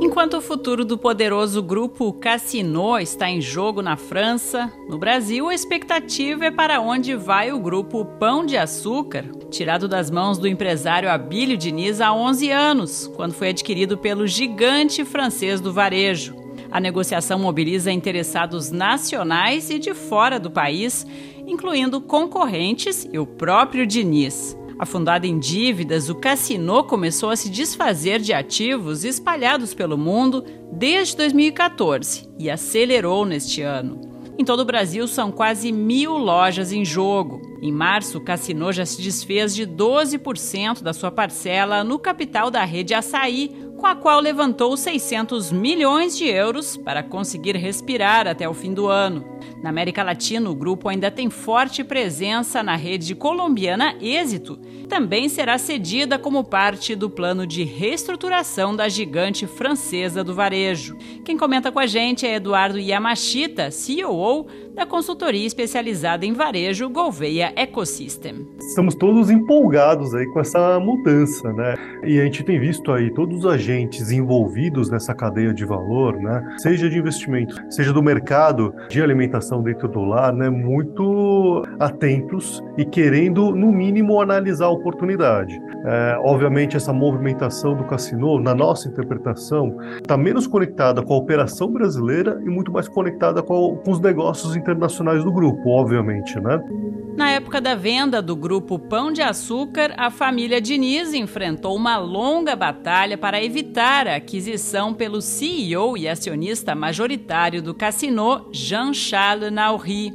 Enquanto o futuro do poderoso grupo Cassino está em jogo na França, no Brasil a expectativa é para onde vai o grupo Pão de Açúcar, tirado das mãos do empresário Abílio Diniz há 11 anos, quando foi adquirido pelo gigante francês do varejo. A negociação mobiliza interessados nacionais e de fora do país, incluindo concorrentes e o próprio Diniz. Afundado em dívidas, o Cassino começou a se desfazer de ativos espalhados pelo mundo desde 2014 e acelerou neste ano. Em todo o Brasil, são quase mil lojas em jogo. Em março, o Cassino já se desfez de 12% da sua parcela no capital da rede Açaí, com a qual levantou 600 milhões de euros para conseguir respirar até o fim do ano. Na América Latina, o grupo ainda tem forte presença na rede colombiana Êxito, também será cedida como parte do plano de reestruturação da gigante francesa do varejo. Quem comenta com a gente é Eduardo Yamashita, CEO da consultoria especializada em varejo Gouveia Ecosystem. Estamos todos empolgados aí com essa mudança, né? E a gente tem visto aí todos os agentes envolvidos nessa cadeia de valor, né? Seja de investimento, seja do mercado de alimentação dentro do lar, né? Muito atentos e querendo, no mínimo, analisar a oportunidade. É, obviamente, essa movimentação do cassino, na nossa interpretação, está menos conectada com a operação brasileira e muito mais conectada com, com os negócios internacionais do grupo, obviamente, né? Na época da venda do grupo Pão de Açúcar, a família Diniz enfrentou uma longa batalha para evitar a aquisição pelo CEO e acionista majoritário do cassino, Jean-Charles Nauri.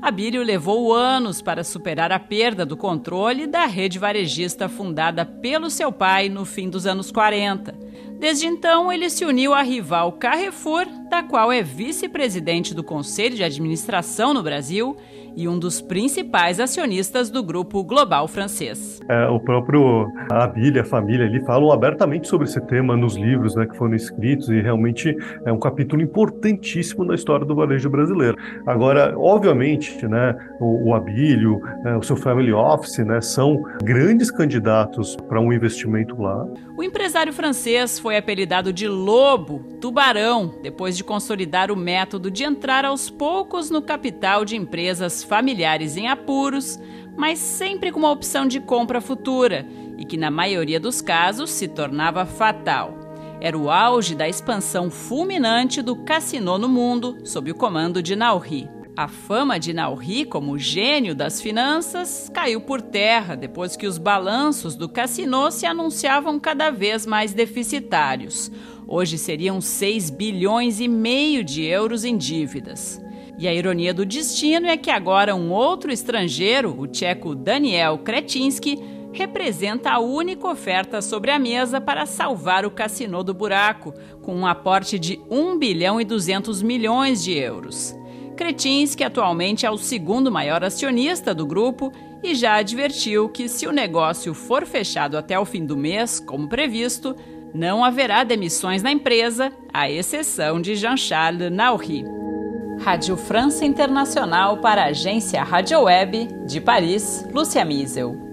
Abílio levou anos para superar a perda do controle da rede varejista fundada pelo seu pai no fim dos anos 40. Desde então, ele se uniu à rival Carrefour, da qual é vice-presidente do Conselho de Administração no Brasil e um dos principais acionistas do grupo global francês. É, o próprio Abílio, a família ali, falam abertamente sobre esse tema nos livros né, que foram escritos e realmente é um capítulo importantíssimo na história do varejo brasileiro. Agora, obviamente, né, o, o Abílio, é, o seu family office, né, são grandes candidatos para um investimento lá. O empresário francês foi apelidado de Lobo, Tubarão, depois de consolidar o método de entrar aos poucos no capital de empresas familiares em apuros, mas sempre com uma opção de compra futura e que, na maioria dos casos, se tornava fatal. Era o auge da expansão fulminante do cassino no mundo, sob o comando de Nauri. A fama de Nauri como gênio das finanças caiu por terra depois que os balanços do cassino se anunciavam cada vez mais deficitários. Hoje seriam 6 bilhões e meio de euros em dívidas. E a ironia do destino é que agora um outro estrangeiro, o tcheco Daniel Kretinsky, representa a única oferta sobre a mesa para salvar o cassino do buraco, com um aporte de 1 bilhão e 200 milhões de euros. Kretinsky atualmente é o segundo maior acionista do grupo e já advertiu que, se o negócio for fechado até o fim do mês, como previsto, não haverá demissões na empresa, à exceção de Jean-Charles Nauri. Rádio França Internacional para a agência Rádio Web de Paris, Lúcia Miesel.